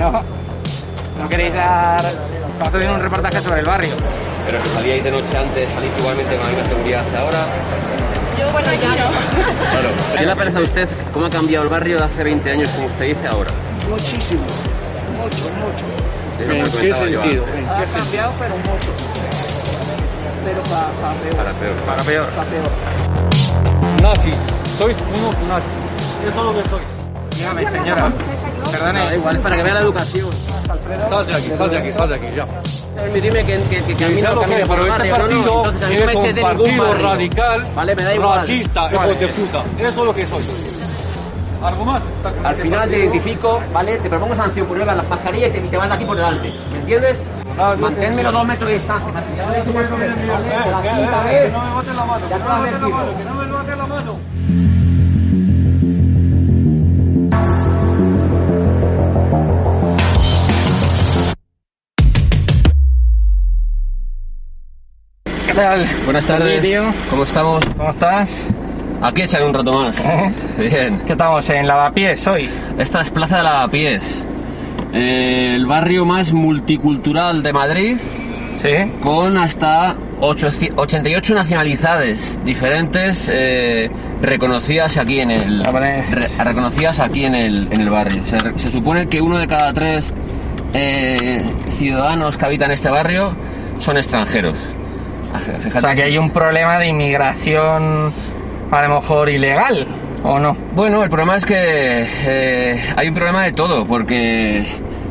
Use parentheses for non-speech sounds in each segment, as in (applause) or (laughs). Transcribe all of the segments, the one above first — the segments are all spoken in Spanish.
No, no queréis dar... Vamos a hacer un reportaje sobre el barrio. Pero si salíais de noche antes, salís igualmente con la misma seguridad que ahora. Yo, bueno, ya no. Claro. ¿Qué le parece a usted cómo ha cambiado el barrio de hace 20 años, como usted dice ahora? Muchísimo, mucho, mucho. ¿En qué sentido? ¿En Ha qué sentido? cambiado, pero mucho. Pero para peor. Para peor. Para peor. Nazi, soy uno nazi. Eso es lo que soy. Dígame, señora. No, da igual, es para que vea la educación. Sal de aquí, sal de aquí, sal de aquí, ya. Permitidme que, que, que, que a mí no camine por el barrio, no, no. partido Entonces, a mí no me un partido radical, Vale, me da igual. racista, hijo de puta. Eso es lo que soy. ¿Algo más? Al final te identifico, ¿vale? Te propongo sanción por llevar las mascarillas y te, te van aquí por delante. ¿Me entiendes? Manténme los dos metros de distancia. ya no me baten la mano, que no me baten la mano, tal? Buenas tardes. Tío, ¿Cómo estamos? ¿Cómo estás? Aquí echaré un rato más. ¿Eh? Bien. ¿Qué estamos en Lavapiés hoy? Esta es Plaza de Lavapiés. eh, el barrio más multicultural de Madrid, Sí. con hasta 800 88 nacionalidades diferentes eh, reconocidas aquí en el re- reconocidas aquí en el, en el barrio. Se, se supone que uno de cada tres eh, ciudadanos que habitan este barrio son extranjeros. Fíjate, O sea, que hay un problema de inmigración a lo mejor ilegal, ¿o no? Bueno, el problema es que eh, hay un problema de todo, porque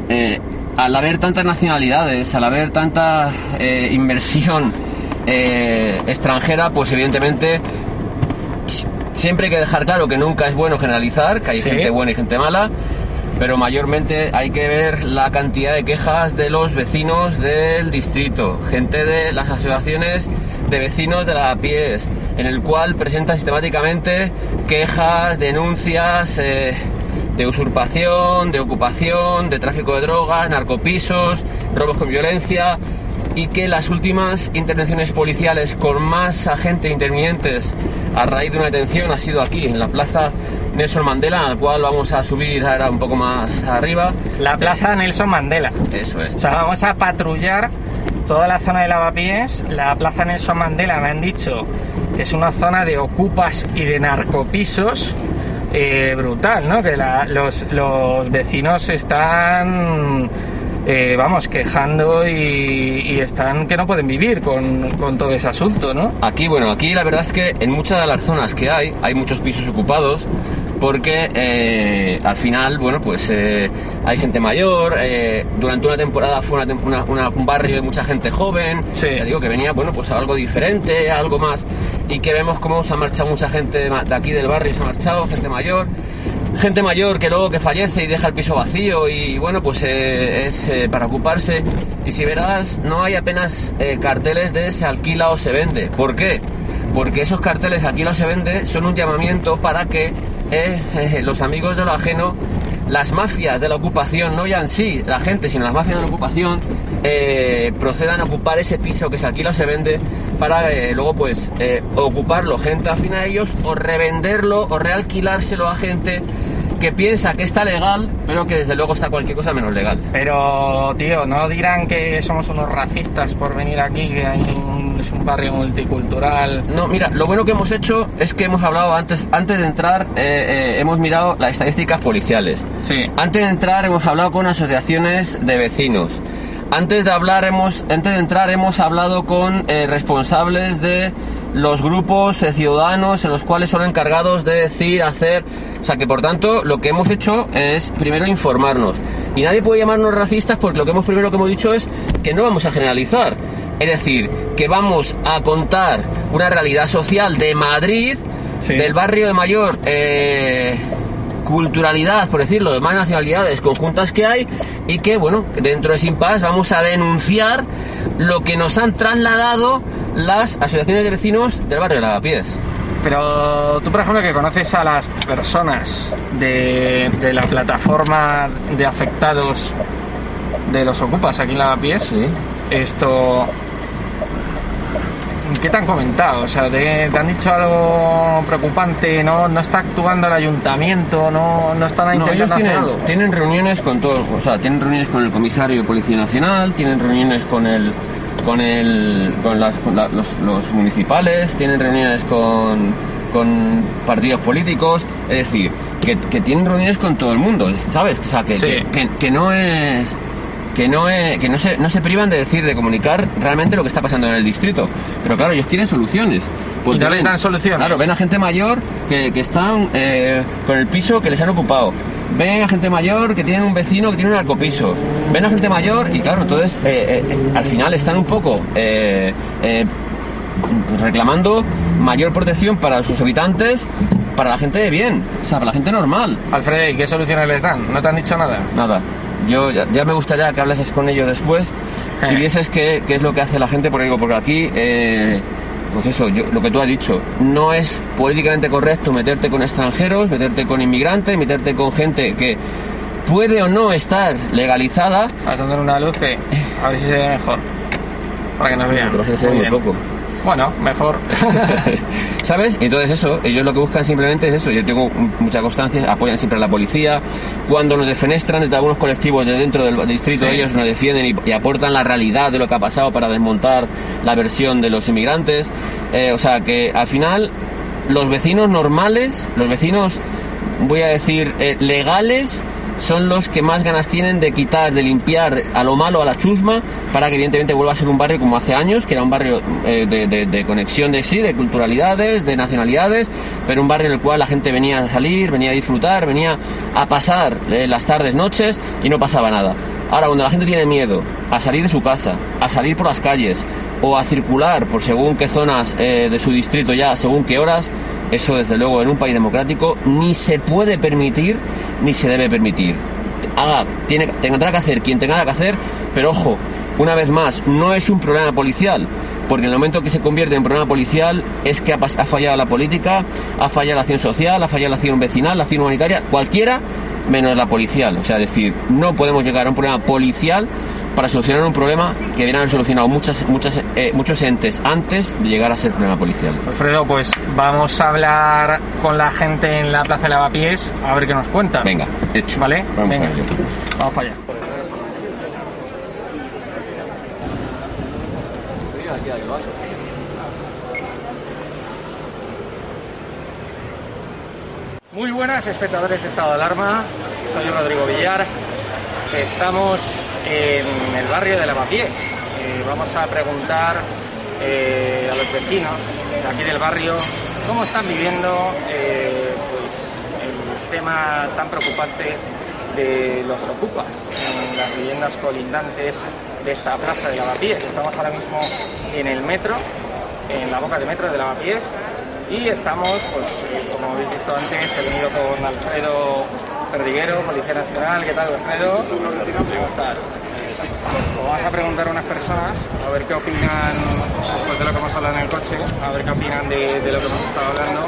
eh, al haber tantas nacionalidades, al haber tanta eh, inversión extranjera, pues evidentemente si- siempre hay que dejar claro que nunca es bueno generalizar, que hay Sí. gente buena y gente mala, pero mayormente hay que ver la cantidad de quejas de los vecinos del distrito, gente de las asociaciones de vecinos de la pies, en el cual presentan sistemáticamente quejas, denuncias eh, de usurpación, de ocupación, de tráfico de drogas, narcopisos, robos con violencia y que las últimas intervenciones policiales con más agentes intervinientes a raíz de una detención ha sido aquí, en la plaza Nelson Mandela, al cual vamos a subir ahora un poco más arriba. La plaza Nelson Mandela. Eso es. O sea, vamos a patrullar toda la zona de Lavapiés. La plaza Nelson Mandela me han dicho que es una zona de ocupas y de narcopisos eh, brutal, ¿no? Que la- los, los vecinos están, eh, vamos, quejando y, y están que no pueden vivir con, con todo ese asunto, ¿no? Aquí, bueno, aquí la verdad es que en muchas de las zonas que hay, hay muchos pisos ocupados porque eh, al final, bueno, pues eh, hay gente mayor, eh, durante una temporada fue una una- una- un barrio de mucha gente joven, Sí. ya digo que venía, bueno, pues a algo diferente, algo más, y que vemos cómo se ha marchado mucha gente de aquí del barrio, se ha marchado, gente mayor, gente mayor que luego que fallece y deja el piso vacío y bueno pues eh, es eh, para ocuparse. Y si verás no hay apenas eh, carteles de se alquila o se vende. ¿por qué? porque esos carteles alquila o se vende son un llamamiento para que eh, (laughs) los amigos de lo ajeno las mafias de la ocupación, no ya en sí la gente, sino las mafias de la ocupación, eh, procedan a ocupar ese piso que se alquila o se vende para eh, luego pues ocuparlo. Gente afín a ellos o revenderlo o realquilárselo a gente que piensa que está legal, pero que desde luego está cualquier cosa menos legal. Pero, tío, no dirán que somos unos racistas por venir aquí, que hay un, es un barrio multicultural. No, mira, lo bueno que hemos hecho es que hemos hablado antes, antes de entrar, eh, eh, hemos mirado las estadísticas policiales. Sí. Antes de entrar hemos hablado con asociaciones de vecinos. Antes de hablar hemos, antes de entrar hemos hablado con eh, responsables de los grupos de ciudadanos en los cuales son encargados de decir, hacer, o sea que por tanto lo que hemos hecho es primero informarnos. Y nadie puede llamarnos racistas porque lo que hemos primero que hemos dicho es que no vamos a generalizar, es decir, que vamos a contar una realidad social de Madrid, Sí. del barrio de mayor eh, culturalidad, por decirlo, de más nacionalidades conjuntas que hay y que, bueno, dentro de Simpas vamos a denunciar lo que nos han trasladado las asociaciones de vecinos del barrio de Lavapiés. Pero tú, por ejemplo, que conoces a las personas de, de la plataforma de afectados de los ocupas aquí en Lavapiés, Sí. esto ¿qué te han comentado? O sea, ¿te, te han dicho algo preocupante? ¿No, no está actuando el ayuntamiento? ¿No, no están No, intentando ellos hacer tienen, algo? tienen reuniones con todos, o sea, tienen reuniones con el comisario de Policía Nacional, tienen reuniones con el con el con, las, con la- los, los municipales, tienen reuniones con, con partidos políticos, es decir, que, que tienen reuniones con todo el mundo, ¿sabes? O sea, que, Sí. que, que- que no es que no es, que no se, no se privan de decir, de comunicar realmente lo que está pasando en el distrito. Pero claro, ellos quieren soluciones. Y no les ven- dan soluciones. Claro, ven a gente mayor que, que están eh, con el piso que les han ocupado. Ven a gente mayor que tienen un vecino que tiene un arcopiso. Ven a gente mayor y claro, entonces eh, eh, al final están un poco eh, eh, pues reclamando mayor protección para sus habitantes, para la gente de bien, o sea, para la gente normal. Alfredo, ¿y qué soluciones les dan? ¿No te han dicho nada? Nada, yo ya, ya me gustaría que hablases con ellos después Eh. y vieses qué, qué es lo que hace la gente, porque digo, porque aquí, eh, pues eso, yo, lo que tú has dicho, no es políticamente correcto meterte con extranjeros, meterte con inmigrantes, meterte con gente que puede o no estar legalizada, Vas a dar una luz que a ver si se ve mejor. Para que nos vean. pero se ve Muy muy bien. poco. Bueno, mejor. (laughs) ¿Sabes? Entonces eso, ellos lo que buscan simplemente es eso. Yo tengo mucha constancia, apoyan siempre a la policía. Cuando nos defenestran desde algunos colectivos de dentro del distrito, Sí. ellos nos defienden y, y aportan la realidad de lo que ha pasado para desmontar la versión de los inmigrantes. Eh, o sea que al final los vecinos normales, los vecinos, voy a decir, eh, legales, son los que más ganas tienen de quitar, de limpiar a lo malo, a la chusma, para que evidentemente vuelva a ser un barrio como hace años, que era un barrio eh, de, conexión de sí, de culturalidades, de nacionalidades, pero un barrio en el cual la gente venía a salir, venía a disfrutar, venía a pasar eh, las tardes, noches y no pasaba nada. Ahora, cuando la gente tiene miedo a salir de su casa, a salir por las calles o a circular por según qué zonas eh, de su distrito ya, según qué horas, eso desde luego en un país democrático ni se puede permitir ni se debe permitir. Haga, tiene, tendrá que hacer quien tenga que hacer, pero ojo, una vez más, no es un problema policial, porque en el momento que se convierte en problema policial es que ha, ha fallado la política, ha fallado la acción social, ha fallado la acción vecinal, la acción humanitaria, cualquiera menos la policial. O sea, es decir, no podemos llegar a un problema policial para solucionar un problema que debieran haber solucionado muchas, muchas, eh, muchos entes antes de llegar a ser problema policial. Alfredo, pues vamos a hablar con la gente en la Plaza de Lavapiés a ver qué nos cuentan. Venga, hecho. ¿Vale? Vamos Venga. a ello. Vamos para allá. Muy buenas espectadores de Estado de Alarma, soy Rodrigo Villar. Estamos en el barrio de Lavapiés. Eh, vamos a preguntar eh, a los vecinos de aquí del barrio cómo están viviendo eh, pues, el tema tan preocupante de los ocupas en las viviendas colindantes de esta plaza de Lavapiés. Estamos ahora mismo en el metro, en la boca de metro de Lavapiés y estamos, pues eh, como habéis visto antes, he venido con Alfredo Perdiguero, Policía Nacional. ¿Qué tal, Alfredo? ¿Cómo estás? Pues vamos a preguntar a unas personas a ver qué opinan pues, de lo que hemos hablado en el coche, a ver qué opinan de, de lo que hemos estado hablando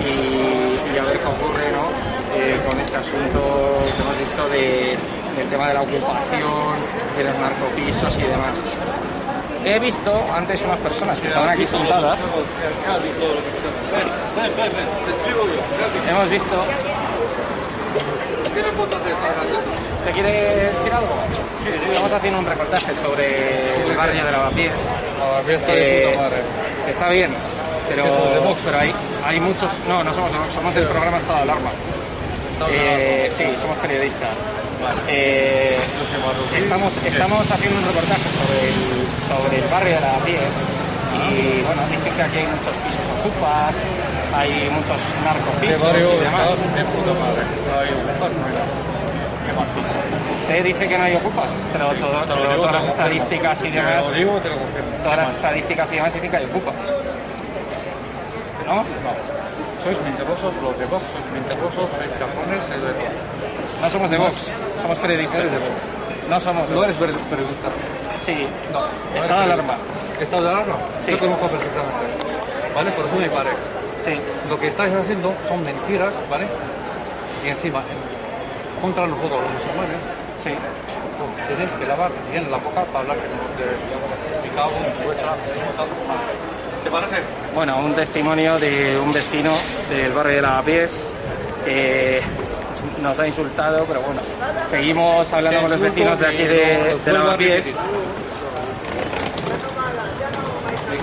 y, y a ver qué ocurre ¿no? Eh, con este asunto que hemos visto de- del tema de la ocupación, de los narcopisos y demás. He visto antes unas personas que estaban aquí sentadas, hemos visto... ¿Usted quiere decir algo? Sí, Estamos haciendo un reportaje sobre el barrio de Lavapiés. Lavapiés está de puta madre. Está bien, pero, ¿Qué de hay, hay muchos... No, no somos somos del programa Estado de Alarma. Eh, sí, somos periodistas. Eh, estamos, estamos haciendo un reportaje sobre el, sobre el barrio de Lavapiés y bueno, dicen que aquí hay muchos pisos ocupas, hay muchos narcopisos barrio y demás. de puta madre. Hay ocupas, no hay nada. Usted dice que no hay ocupas, pero, todo- digo, todas las estadísticas y demás, Te lo digo, te lo confirmo. todas las estadísticas y demás dicen que hay ocupas. ¿No? No. Sois mentirosos los de Vox, sois mentirosos, sois cajones, sois de todo. No somos de Vox, somos periodistas. Eres de Vox. No somos de No eres per- periodista. Sí. No. Estado de alarma. ¿Estado de alarma? Sí. Yo conozco perfectamente. ¿Vale? Por eso me pare. Sí. Lo que estáis haciendo son mentiras, ¿vale? Y encima, en- contra nosotros los musulmanes, Sí. pues tenéis que lavar bien la boca para hablar de, de, de cago en vuestra. ¿Te parece? Bueno, un testimonio de un vecino del barrio de Lavapiés que nos ha insultado, pero bueno, seguimos hablando con los vecinos de aquí de, de Lavapiés.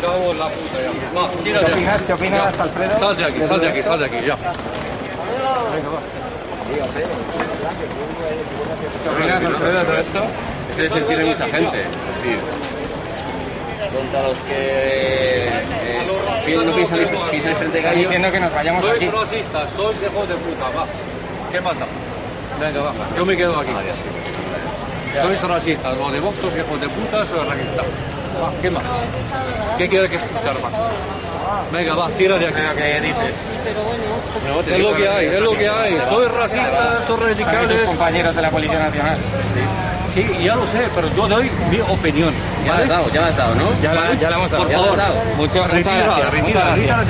Cago en la puta ya. Va, ¿Qué tírate. opinas, ¿Qué opinas, Ya. Alfredo? Sal de aquí, sal de aquí, sal de aquí, ya. ¿Qué opinas, Alfredo, de todo esto? Es el sentir de mucha gente. Es decir, contra los que eh, no piensan, piensan frente Está gallo. diciendo que nos vayamos Sois aquí. racistas, sois hijos de puta, va. ¿Qué manda? Venga, va. Yo me quedo aquí. Sois racistas, los de Vox sois hijos de puta, sois racistas. Va, ¿Qué más? ¿Qué quieres que escuchar más? Venga, va, tira de aquí. Que dices. No, Es lo que hay, es lo que hay. Sois Aquí tus radicales. compañeros de la Policía Nacional. Sí, ya lo sé, pero yo doy mi opinión. Ya la has dado, ya la has dado, ¿no? Ya la, ya la hemos dado. Por Ya la has favor. muchas gracias. retira, muchas retira.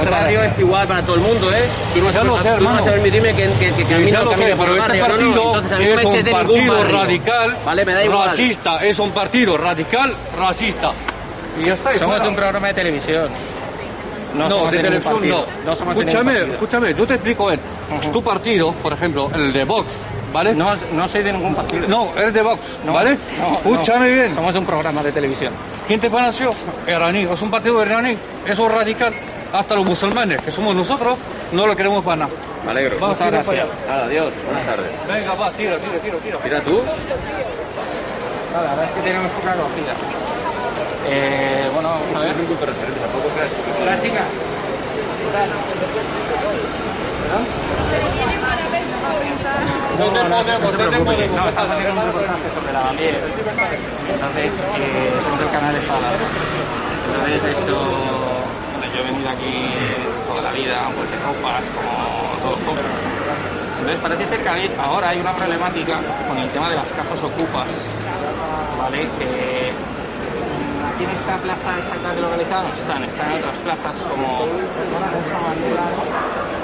Este barrio es igual para todo el mundo, ¿eh? Tú no, Ya lo sé, tú no vas hermano. a permitirme que, que, que camine ya lo sé, pero este barrio, ¿no? partido Entonces mí no me es un partido radical, Vale, me da igual. racista, es un partido radical, racista. Y ya está. Somos un programa de televisión. No, No, de televisión no. ningún escúchame, escúchame, yo te explico él. Tu partido, por ejemplo, el de Vox, ¿vale? No, no soy de ningún partido. No, eres de Vox, No, ¿vale? no, escúchame no. bien. Somos un programa de televisión. ¿Quién te financió? Iraní. Es un partido iraní. Es un radical. Hasta los musulmanes, que somos nosotros, no lo queremos para nada. Me alegro. Vamos, Muchas tira gracias. Nada, adiós, buenas tardes. Venga, va, tira, tira, tira, tira. Mira tú, No, la verdad es que tenemos poca acogida. Eh, bueno, vamos a ver. Hola, chica. ¿Dónde podemos? se ¿Dónde preocupe. podemos? No, estamos haciendo un reportaje sobre la piel. Entonces, eh, somos el canal Espada. Entonces, esto. Bueno, yo he venido aquí toda la vida, pues de copas, como todos jóvenes. Entonces, parece ser que ahora hay una problemática con el tema de las casas ocupas. ¿Vale? Que aquí en esta plaza exactamente localizada no están, están en otras plazas como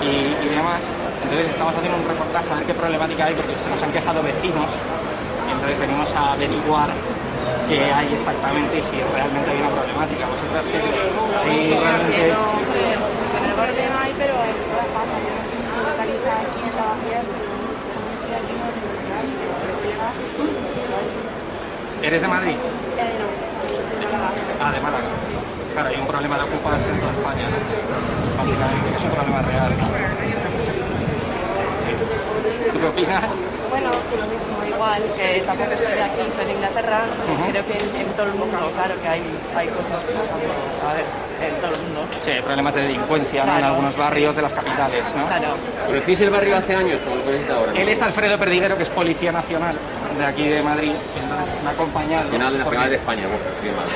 y, y demás. Entonces estamos haciendo un reportaje a ver qué problemática hay porque se nos han quejado vecinos y entonces venimos a averiguar qué hay exactamente y si realmente hay una problemática. Vosotras que sí, realmente En el borde hay, pero en todas partes. Yo no sé si se localiza aquí en la Bahía. No sé aquí no eres de Madrid, Eh, no, yo soy de Málaga. Ah, de Málaga. Claro, hay un problema de ocupas en toda España, ¿no? Básicamente, que es un problema real. Sí. ¿Tú qué opinas? Bueno, lo mismo, igual, que tampoco soy de aquí, soy de Inglaterra. Creo que en, en todo el mundo, claro, que hay, hay cosas pasando, a ver, en todo el mundo. Sí, hay problemas de delincuencia ¿no? en algunos sí. barrios de las capitales, ¿no? Claro. ¿conocéis el barrio hace años o lo conocéis ahora? Él es Alfredo Perdiguero, que es policía nacional de aquí de Madrid, entonces me ha acompañado. Nacional de porque- Nacional de España, bueno, sí, mal.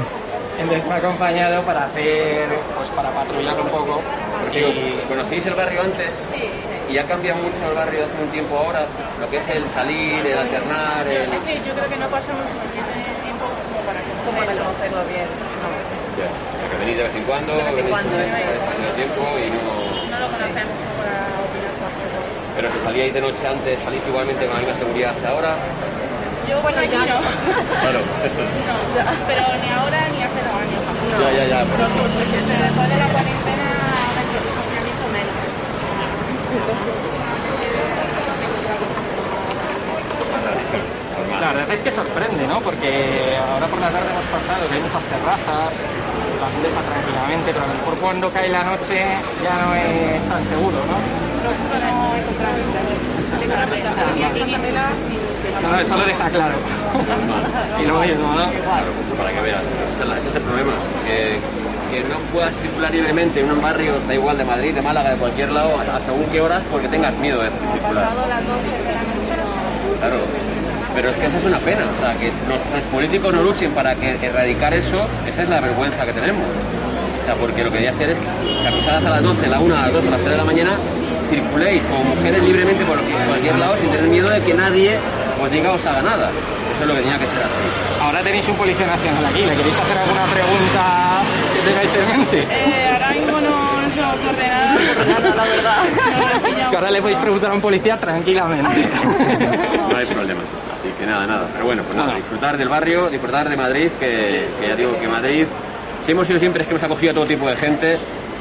(laughs) Entonces me ha acompañado para hacer, pues para patrullar un poco. Y ¿Conocéis el barrio antes? Y ha cambiado mucho el barrio hace un tiempo ahora, lo que es el salir, el alternar, el... Es que yo creo que no pasamos suficiente tiempo como para ¿Cómo de conocerlo. bien? No. Que venís de vez en cuando, De vez en venís cuando, tiempo y no... No lo conocemos como para opinar cualquier cosa. Pero si salíais de noche antes, salís igualmente con la misma seguridad que ahora. Yo, bueno, aquí no. Claro. No, pero ni ahora ni hace dos años. Ya, ya, ya. Desde después de la cuarentena, confinamiento menos. la verdad es que sorprende, ¿no? Porque ahora por la tarde hemos pasado que hay muchas terrazas, la gente está tranquilamente, pero a lo mejor cuando cae la noche ya no es tan seguro, ¿no? No eso lo deja claro. y lo mismo, ¿no? Claro, pues para que veas. Ese es la- ese es el problema. Que, que no puedas circular libremente en un barrio, da igual de Madrid, de Málaga, de cualquier lado, a, según qué horas, porque tengas miedo de circular. Pasado las 12 de la noche no. Claro. Pero es que esa es una pena, o sea, que los, los políticos no luchen para que erradicar eso, esa es la vergüenza que tenemos. O sea, porque lo que debería ser es que a pasadas a las 12, la 1, a las 2, a las 3 de la mañana, circuléis como mujeres libremente por cualquier lado sin tener miedo de que nadie os diga o os haga nada. Eso es lo que tenía que ser así. Ahora tenéis un policía nacional aquí, ¿le queréis hacer alguna pregunta que tengáis en mente? Eh, ahora mismo no, no se me ocurre nada. (laughs) Nada, la verdad. No. Que ahora le podéis preguntar a un policía tranquilamente. (laughs) No hay problema. Así que nada, nada. Pero bueno, pues nada, Bueno. disfrutar del barrio, disfrutar de Madrid, que, que ya digo que Madrid Si hemos sido siempre es que hemos acogido a todo tipo de gente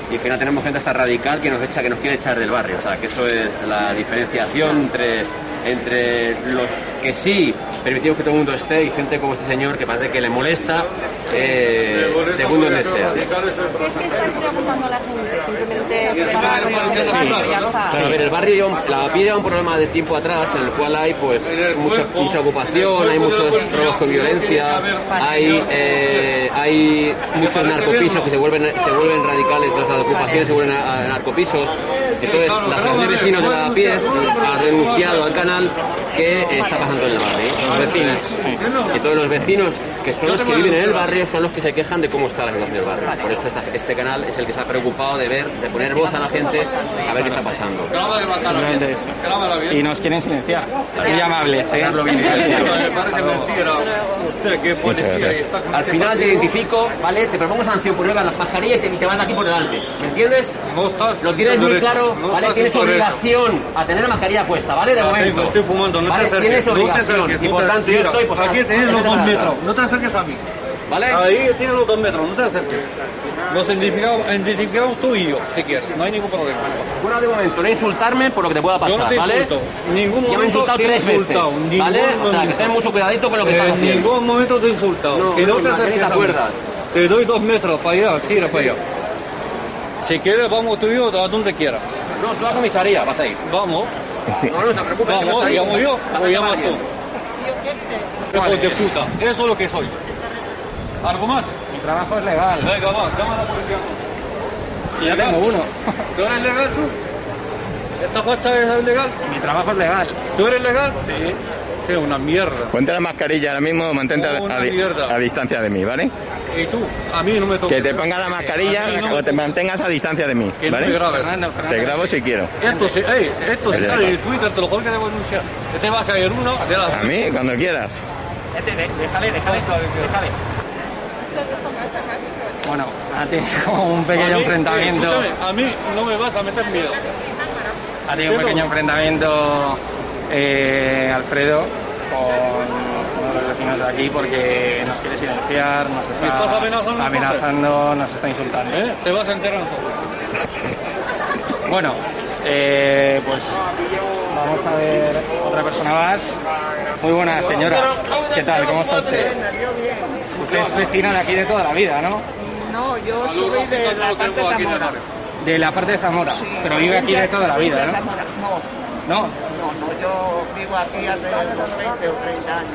y al final tenemos gente hasta radical que nos echa, que nos quiere echar del barrio. O sea, que eso es la diferenciación entre, entre los que sí permitimos que todo el mundo esté y gente como este señor que parece que le molesta eh, según donde sea. ¿Es que estáis preguntando a la gente? Simplemente y ya está. A ver, el barrio la PIE lleva un problema de tiempo atrás en el cual hay pues mucha, mucha ocupación, hay muchos robos con violencia, hay eh, hay muchos narcopisos que se vuelven se vuelven radicales tras la ocupación, se vuelven a, a narcopisos. Entonces, la asociación de vecinos de la PIES ha denunciado al canal que está pasando en el barrio. Los vecinos. Y todos los vecinos que son los que viven en el barrio son los que se quejan de cómo está la situación del barrio. Por eso esta- este canal es el que se ha preocupado de ver, de poner voz a la gente a ver qué está pasando. Simplemente eso. Y nos quieren silenciar. Muy amables, ¿eh? Al este final te identifico, ¿vale? Te propongo sanción por llevar las mascarillas y te, van aquí por delante. ¿Me entiendes? No estás Lo tienes en muy derecho, Tienes obligación a tener la mascarilla puesta, ¿vale? De momento. tengo, estoy fumando, no te acerques. Tienes no te obligación. acerques, y no por te- tanto yo mira, estoy, pues Aquí tienes los dos metros, atrás. no te acerques a mí. ¿Vale? Ahí tienes los dos metros, no te acerques. Nos identificamos, identificamos tú y yo, si quieres, no hay ningún problema. Bueno, de momento, no insultarme por lo que te pueda Yo no pasar, te ¿vale? insulto. Ningún Ya me he momento insultado tres ¿vale? O sea, que ten mucho cuidadito con lo que estás En ningún momento te he insultado. No, que no, no, te no, acerques ni te a mí. acuerdas. Te doy dos metros para allá, tira para allá. Si quieres, vamos tú y yo a donde quieras. No, tú a comisaría vas a ir. Vamos, No, no te preocupes. vamos, llamo yo o llamas tú. Hijo de puta, eso es lo que soy. ¿Algo más? Mi trabajo es legal. Venga, va, llama a la policía. Si ya tengo uno. ¿Tú eres legal tú? ¿Esta facha es legal? Mi trabajo es legal. ¿Tú eres legal? Sí. Una mierda. Ponte la mascarilla ahora mismo, mantente a, a a distancia de mí, ¿vale? ¿Y tú? A mí no me toques. Que te ponga la mascarilla A no o te mantengas a distancia de mí, Que no me ¿vale? grabes. Fernando, Te grabo si quiero. Esto se, ey, esto Vale, sale en Twitter, te lo juro que debo denunciar. Que te va a caer uno de las... A mí, cuando quieras. Déjale, déjale, déjale. Bueno, ha tenido (laughs) como un A pequeño mí, enfrentamiento. eh, a mí no me vas a meter miedo. Ha tenido un pequeño enfrentamiento eh, Alfredo con uno de los vecinos de aquí porque nos quiere silenciar, nos está ¿Me estás amenazando, amenazando, nos está insultando. ¿eh? Te vas a enterar. Bueno, eh, pues vamos a ver otra persona más. Muy buena señora. ¿Qué tal? ¿Cómo está usted? Usted es vecina de aquí de toda la vida, ¿no? No, yo soy de la parte de Zamora. De la parte de Zamora. Pero vive aquí de toda la vida, ¿no? No, No. no, yo vivo aquí hace unos 20 o 30 años.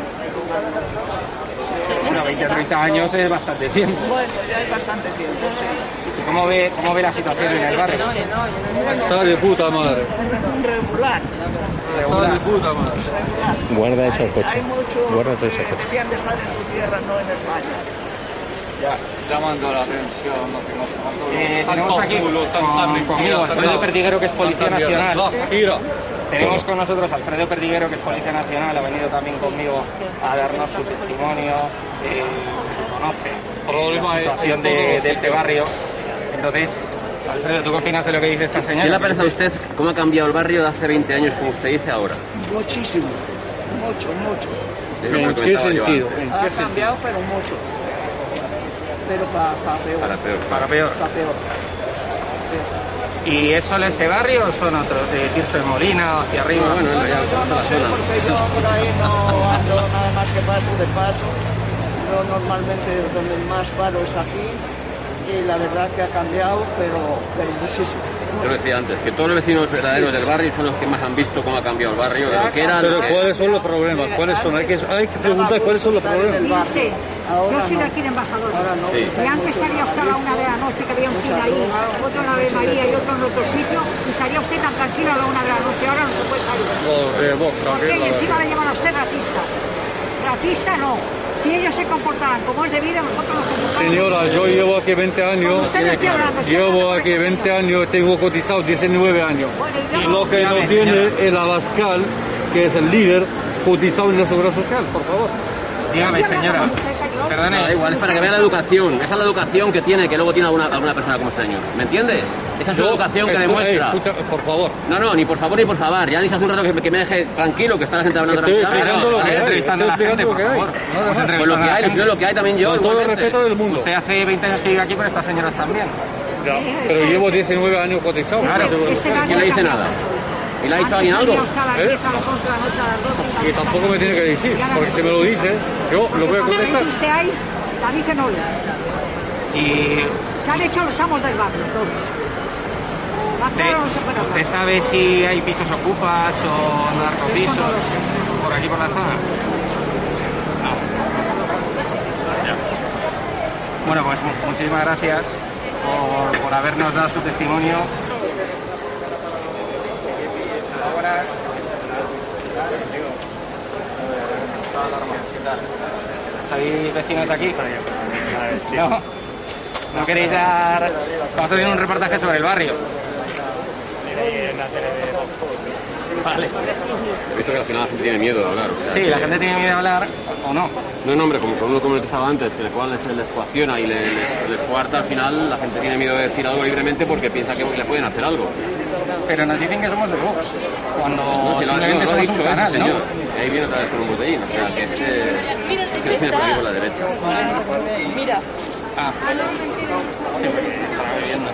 Bueno, 20 o 30 años es bastante tiempo. Bueno, ya es bastante tiempo, sí. ¿Y ¿Cómo ve, cómo ve la situación en el barrio? Está de puta madre. Regular, Está de puta madre. Guarda ese hay coche. que ese coche. decían de estar en su tierra, no en España. Llamando la atención, que Eh, Tanto tenemos aquí culo, tanta con- mentira, conmigo tanta- Alfredo Perdiguero, que es Policía. Nacional. Tenemos con nosotros a Alfredo Perdiguero, que es Policía Nacional, ha venido también conmigo a darnos su testimonio, eh, conoce eh, Problema la situación de, de este barrio. Entonces, Alfredo, ¿tú qué opinas de lo que dice esta señora? ¿Qué le parece a usted cómo ha cambiado el barrio de hace 20 años, como usted dice ahora? Muchísimo, mucho, mucho. ¿En qué sentido? antes. ¿En Ha cambiado, pero mucho. Pero para peor. Para peor. Para peor. Pa' peor. ¿Y es solo este barrio o son otros? ¿De Tirso de Molina o hacia arriba? Bueno, bueno, ya Yo toda no sé zona. porque yo por ahí no ando nada más que paso de paso. Yo normalmente donde más paro es aquí y la verdad que ha cambiado, pero, pero muchísimo. Yo lo decía antes, que todos los vecinos verdaderos del barrio son los que más han visto cómo ha cambiado el barrio, de lo que era Pero. ¿cuáles son los problemas? ¿Cuáles son? Hay que, hay que preguntar cuáles son los problemas. Yo soy de aquí de Embajador. Ahora no. Sí. Y antes salía usted a la una de la noche, que había un cine ahí, otro en la Ave María y otro en otro sitio, y salía usted tan tranquilo a la una de la noche, ahora no se puede salir. Los de Vox, ¿Por qué? Y tranquilo, encima le llaman a usted racista. Racista no. Si ellos se comportaran como es debido, nosotros nos comportamos. Señora, yo llevo aquí 20 Con años. hablando, Llevo aquí con 20 años, tengo cotizado 19 años. Bueno, y lo que no tiene el Abascal, que es el líder, cotizado en la seguridad social, por favor. Dígame, señora. Perdone. Da igual, es para que vea la educación. Esa es la educación que tiene, que luego tiene alguna, alguna persona como este señor. ¿Me entiende? Esa es Yo- educación que escucha, demuestra. eh, escucha, por favor. No, no, ni por favor ni por favor. Ya dice hace un rato que, que me deje tranquilo, que está la gente hablando Estoy tranquilamente. explicando lo Estamos que hay, entrevistando a la gente, por favor. Pues lo que hay, lo que hay también yo, Con todo el respeto del mundo. Usted hace 20 años que vive aquí con estas señoras también. Ya, pero llevo 19 años cotizado. Claro. Este año ¿Quién le dice nada? ¿Y le ha dicho alguien algo? salía usted a las ¿Eh? 10, a las 11 de la noche, a las 12, Y tampoco me tiene que decir, porque si me lo dice, yo lo voy a contestar. usted ahí, que no. Y Se han hecho los amos del barrio, todos. Usted, ¿usted sabe si hay pisos ocupas o narcopisos no por aquí por la zona? No. Ya. Bueno, pues mu- muchísimas gracias por, por habernos dado su testimonio. Ahora... ¿Sois vecinos de aquí? No. ¿No queréis dar...? Vamos a hacer un reportaje sobre el barrio. Vale. He visto que al final la gente tiene miedo de hablar. o sea, Sí, la gente tiene miedo de hablar o no. No, no, hombre, como uno que estaba antes, que el cual les, les coacciona y les, les, les coarta, al final la gente tiene miedo de decir algo libremente porque piensa que le pueden hacer algo. Pero nos dicen que somos de Vox. Cuando No, si lo, simplemente no, lo ha somos dicho un ese canal, ¿no? señor. Y ahí viene otra vez con un botellín, o sea, que es que, que tiene por ahí por la derecha. Mira, Ah. Sí, porque estará bebiendo.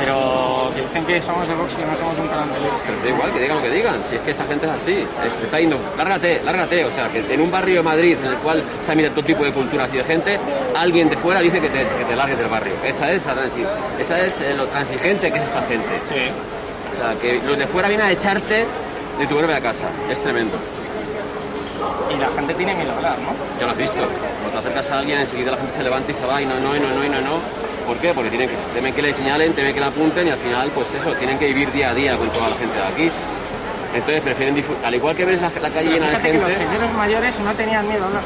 Pero que dicen que somos de Vox y que no somos un canal. Pero da igual, que digan lo que digan, si es que esta gente es así, es- está yendo, lárgate, lárgate, o sea, que en un barrio de Madrid en el cual se mira todo tipo de culturas y de gente, alguien de fuera dice que te, que te largues del barrio. Esa es la transi- esa es eh, lo transigente que es esta gente. Sí. O sea, que los de fuera vienen a echarte de tu propia casa, es tremendo. Y la gente tiene miedo a hablar, ¿no? Ya lo has visto, cuando te acercas a alguien enseguida la gente se levanta y se va y no, no, y no, no, y no, no. ¿Por qué? Porque tienen que, temen que le señalen, temen que le apunten y al final, pues eso, tienen que vivir día a día con toda la gente de aquí. Entonces prefieren disfrutar, al igual que ves la, la calle Pero llena de que los gente. señores mayores no tenían miedo hablar.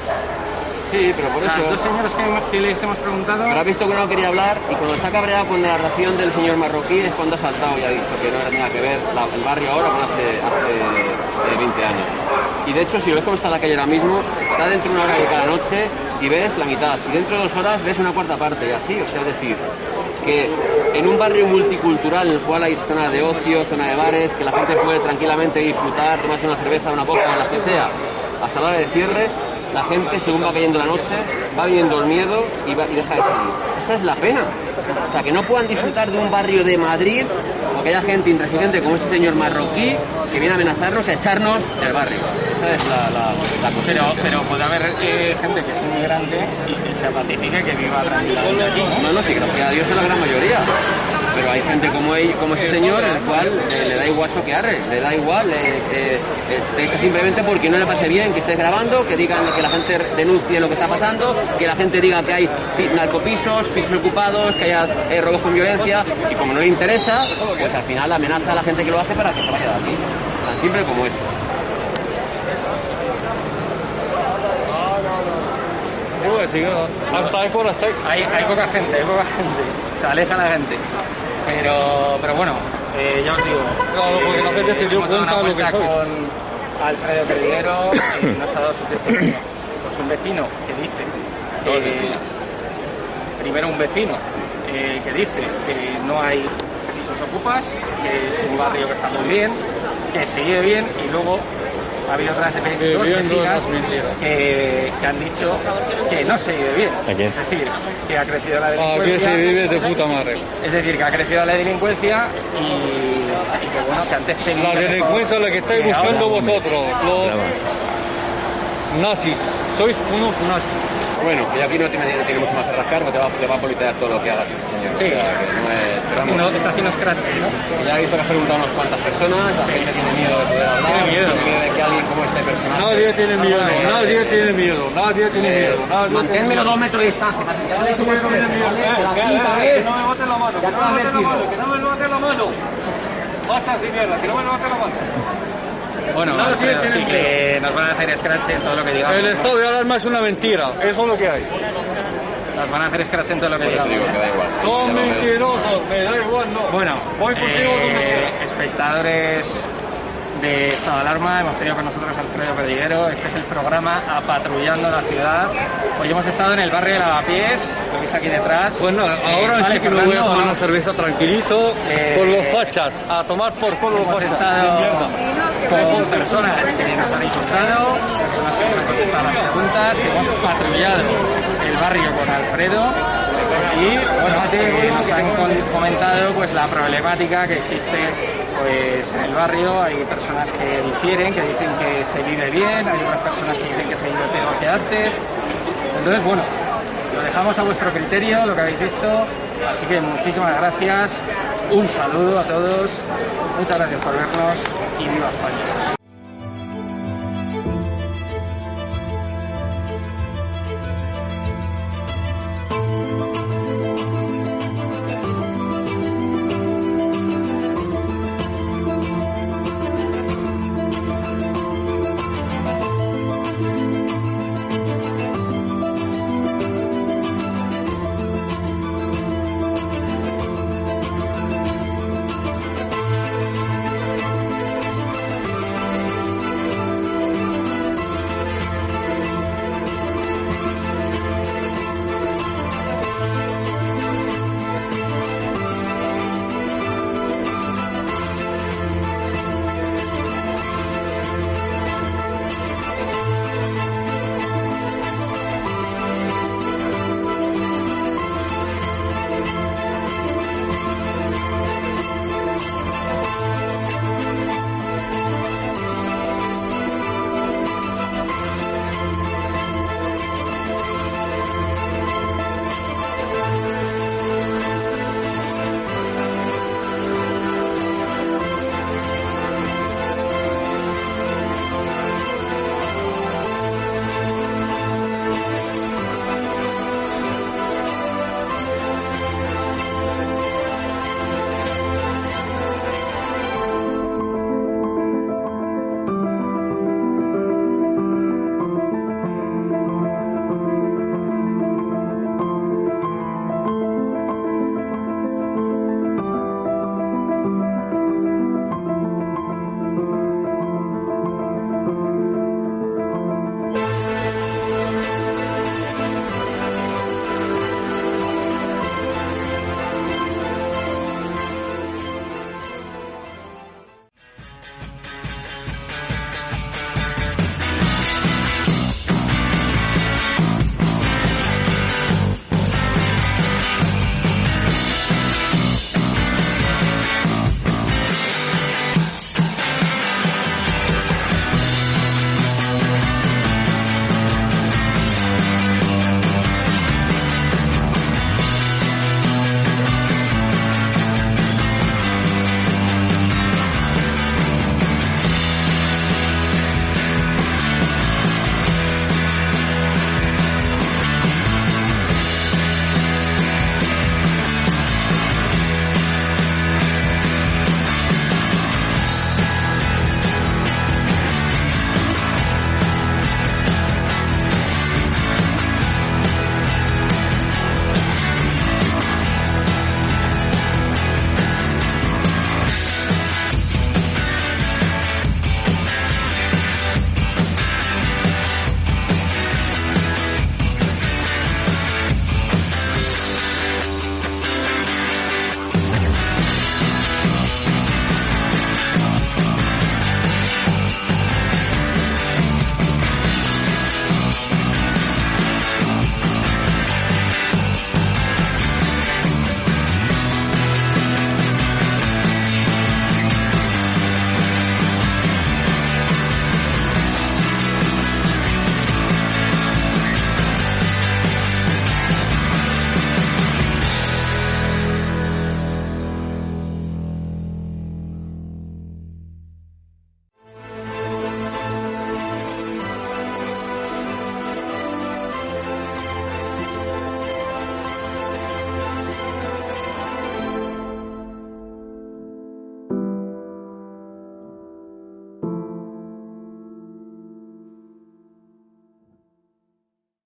Sí, pero por Las dos eso. señoras que, que les hemos preguntado... Pero has visto que no quería hablar y cuando está cabreado con la narración del señor marroquí es cuando ha saltado y ha dicho que no era nada que ver la- el barrio ahora con hace, hace eh, 20 años. Y de hecho, si lo ves como está la calle ahora mismo, está dentro de una hora de cada noche y ves la mitad. Y dentro de dos horas ves una cuarta parte y así. O sea, es decir, que en un barrio multicultural en el cual hay zona de ocio, zona de bares, que la gente puede tranquilamente disfrutar, tomarse una cerveza, una copa, la que sea, hasta la hora de cierre, la gente, según va cayendo la noche, va viendo el miedo y, va- y deja de salir. Esa es la pena. O sea, que no puedan disfrutar de un barrio de Madrid porque haya gente intransigente como este señor marroquí que viene a amenazarnos, a echarnos del barrio. Esa es la, la, la cosa. Pero, pero puede haber eh, gente que es inmigrante y que se pacifique, que viva tranquilamente aquí. No, no, sí, gracias a Dios es la gran mayoría. Pero hay gente como él, como este señor, el cual eh, le da igual soquearre, le da igual, eh, eh, eh, te dice simplemente porque no le parece bien que estés grabando, que digan que la gente denuncie lo que está pasando, que la gente diga que hay pi- narcopisos, pisos ocupados, que haya eh, robos con violencia, y como no le interesa, pues al final amenaza a la gente que lo hace para que se vaya de aquí. Tan simple como eso. Hasta ahí. Hay, hay poca gente, hay poca gente. Se aleja la gente. Pero, pero bueno, eh, ya os digo. Claro, porque la gente se dio cuenta de lo que con Alfredo Perdiguero y nos ha dado su testimonio. Pues un vecino que dice. Primero un vecino eh, que dice que no hay pisos ocupas, que es un barrio que está muy bien, que se vive bien y luego ha habido otras dos vecinas las mentiras. que, que han dicho que no se vive bien. Aquí. Es decir, que ha crecido la Aquí delincuencia. se vive de puta madre. Es decir, que ha crecido la delincuencia y, y que bueno, que antes se La delincuencia es la que estáis ahora- buscando vosotros, los Claro. nazis. Sois unos nazis. Bueno, que aquí no tiene, no mucho más que rascar, te va, te va a politear todo lo que hagas, este señor. Sí. O sea, que no es... pero vamos, No, está haciendo scratch, ¿no? Ya he visto que has preguntado a unas cuantas personas, la gente tiene miedo de poder hablar, Tiene miedo. tiene miedo de que alguien como este personaje... Nadie tiene miedo, nadie tiene miedo, nadie tiene eh, miedo. nadie Manténme los dos metros de distancia. Eh, que- eh, que no me botes la mano, que no lo me botes la mano, que no me botes la mano. Basta sin mierda, que no me botes la mano. Bueno, tiene sí que nos van a hacer scratch en todo lo que digamos. El estado de alarma es una mentira, eso es lo que hay. Nos van a hacer scratch en todo lo que digamos. digo que da igual. Son mentirosos, me da igual, no. Bueno, voy contigo donde eh, quieras. espectadores de estado de alarma. Hemos tenido con nosotros a Alfredo Pedriguero. Este es el programa Apatrullando la Ciudad. Hoy hemos estado en el barrio de Lavapiés, lo veis aquí detrás. Bueno, Eh, ahora sale sí que me voy a tomar una cerveza tranquilito Eh, con los fachas. A tomar por culo los fachas. estado con personas que nos han insultado, personas que nos han contestado las preguntas, hemos patrullado el barrio con Alfredo y bueno, eh, nos han comentado pues la problemática que existe pues en el barrio, hay personas que difieren, que dicen que se vive bien, hay otras personas que dicen que se vive peor que antes. Entonces, bueno, lo dejamos a vuestro criterio, lo que habéis visto. Así que muchísimas gracias, un saludo a todos, muchas gracias por vernos y viva España.